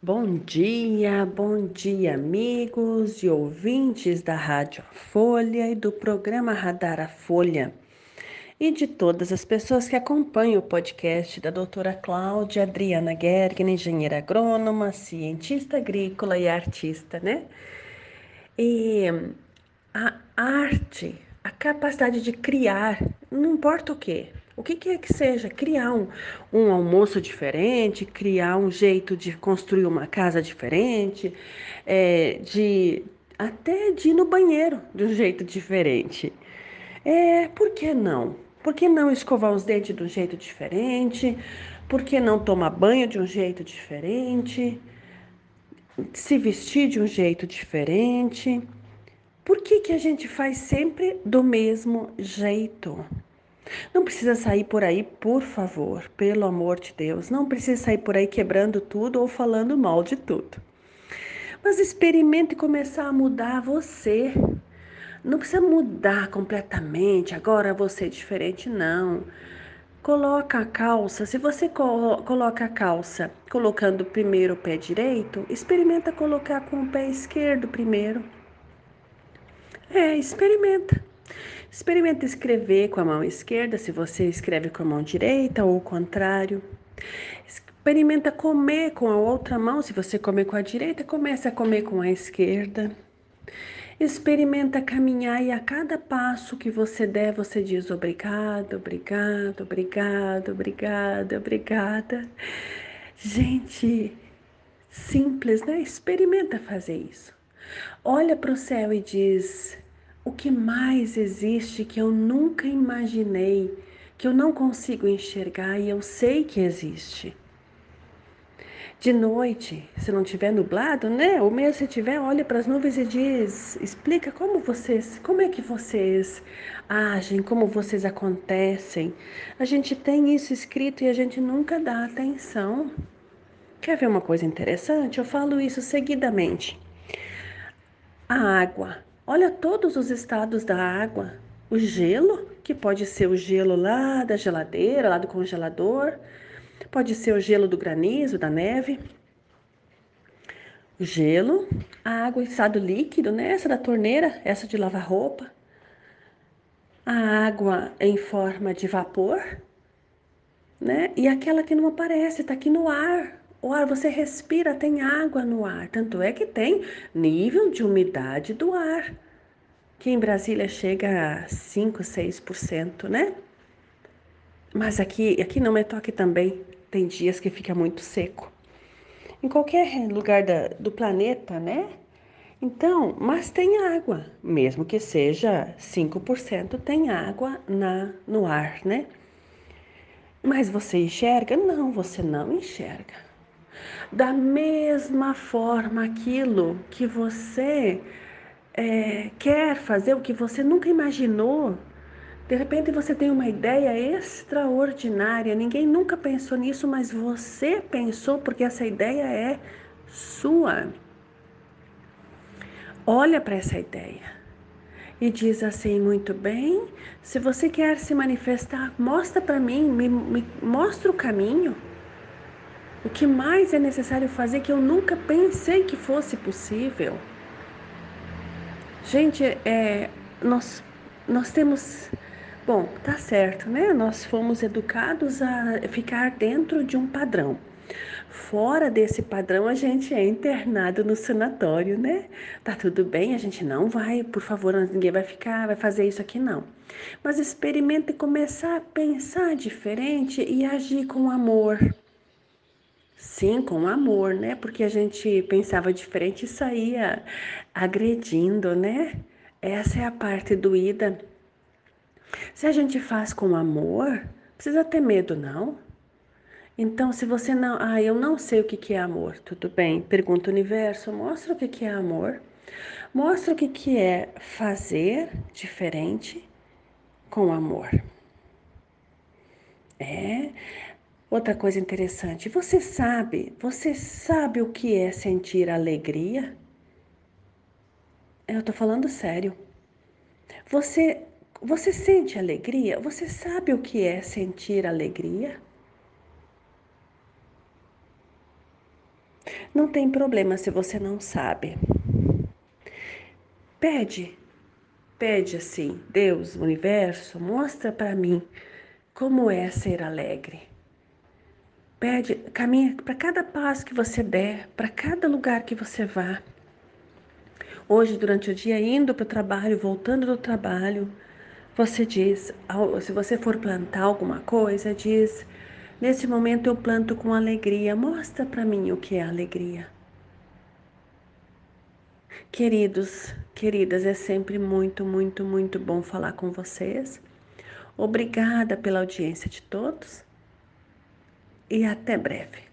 Bom dia, bom dia, amigos e ouvintes da Rádio Folha e do programa Radar a Folha e de todas as pessoas que acompanham o podcast da doutora Cláudia Adriana Gergen, engenheira agrônoma, cientista agrícola e artista, né? E a arte, a capacidade de criar, não importa o que, o que quer que seja, criar um, um almoço diferente, criar um jeito de construir uma casa diferente, é, de até de ir no banheiro de um jeito diferente. É, por que não? Por que não escovar os dentes de um jeito diferente? Por que não tomar banho de um jeito diferente? Se vestir de um jeito diferente? Por que, que a gente faz sempre do mesmo jeito? Não precisa sair por aí, por favor, pelo amor de Deus. Não precisa sair por aí quebrando tudo ou falando mal de tudo. Mas experimente começar a mudar você. Não precisa mudar completamente, agora você é diferente, não. Coloca a calça, se você colo coloca a calça colocando primeiro o pé direito, experimenta colocar com o pé esquerdo primeiro. É, experimenta. Experimenta escrever com a mão esquerda, se você escreve com a mão direita ou o contrário. Experimenta comer com a outra mão, se você comer com a direita, comece a comer com a esquerda. Experimenta caminhar e a cada passo que você der, você diz obrigado, obrigado, obrigado, obrigada, obrigada. Gente, simples, né? Experimenta fazer isso. Olha para o céu e diz: o que mais existe que eu nunca imaginei, que eu não consigo enxergar e eu sei que existe. De noite, se não tiver nublado, né? Ou mesmo se tiver, olha para as nuvens e diz, explica como vocês, como é que vocês agem, como vocês acontecem. A gente tem isso escrito e a gente nunca dá atenção. Quer ver uma coisa interessante? Eu falo isso seguidamente. A água Olha todos os estados da água. O gelo, que pode ser o gelo lá da geladeira, lá do congelador, pode ser o gelo do granizo, da neve. O gelo, a água em estado líquido, né? Essa da torneira, essa de lavar roupa. A água em forma de vapor, né? E aquela que não aparece, está aqui no ar, o ar você respira, tem água no ar. Tanto é que tem nível de umidade do ar, que em Brasília chega a 5, 6%, né? Mas aqui, aqui no Metoque também tem dias que fica muito seco. Em qualquer lugar da, do planeta, né? Então, mas tem água, mesmo que seja 5%, tem água na, no ar, né? Mas você enxerga? Não, você não enxerga. Da mesma forma, aquilo que você é, quer fazer, o que você nunca imaginou, de repente você tem uma ideia extraordinária, ninguém nunca pensou nisso, mas você pensou porque essa ideia é sua. Olha para essa ideia e diz assim: muito bem, se você quer se manifestar, mostra para mim, me, me mostra o caminho. O que mais é necessário fazer que eu nunca pensei que fosse possível? Gente, é, nós, nós temos. Bom, tá certo, né? Nós fomos educados a ficar dentro de um padrão. Fora desse padrão, a gente é internado no sanatório, né? Tá tudo bem, a gente não vai, por favor, ninguém vai ficar, vai fazer isso aqui, não. Mas experimente começar a pensar diferente e agir com amor. Sim, com amor, né? Porque a gente pensava diferente e saía agredindo, né? Essa é a parte doída. Se a gente faz com amor, precisa ter medo, não. Então, se você não, ah, eu não sei o que é amor, tudo bem? Pergunta o universo, mostra o que é amor. Mostra o que é fazer diferente com amor. É, Outra coisa interessante, você sabe, você sabe o que é sentir alegria? Eu tô falando sério. Você você sente alegria? Você sabe o que é sentir alegria? Não tem problema se você não sabe. Pede, pede assim, Deus, universo, mostra para mim como é ser alegre. Pede, caminha para cada passo que você der, para cada lugar que você vá. Hoje, durante o dia, indo para o trabalho, voltando do trabalho, você diz, se você for plantar alguma coisa, diz: Nesse momento eu planto com alegria. Mostra para mim o que é alegria. Queridos, queridas, é sempre muito, muito, muito bom falar com vocês. Obrigada pela audiência de todos e até breve.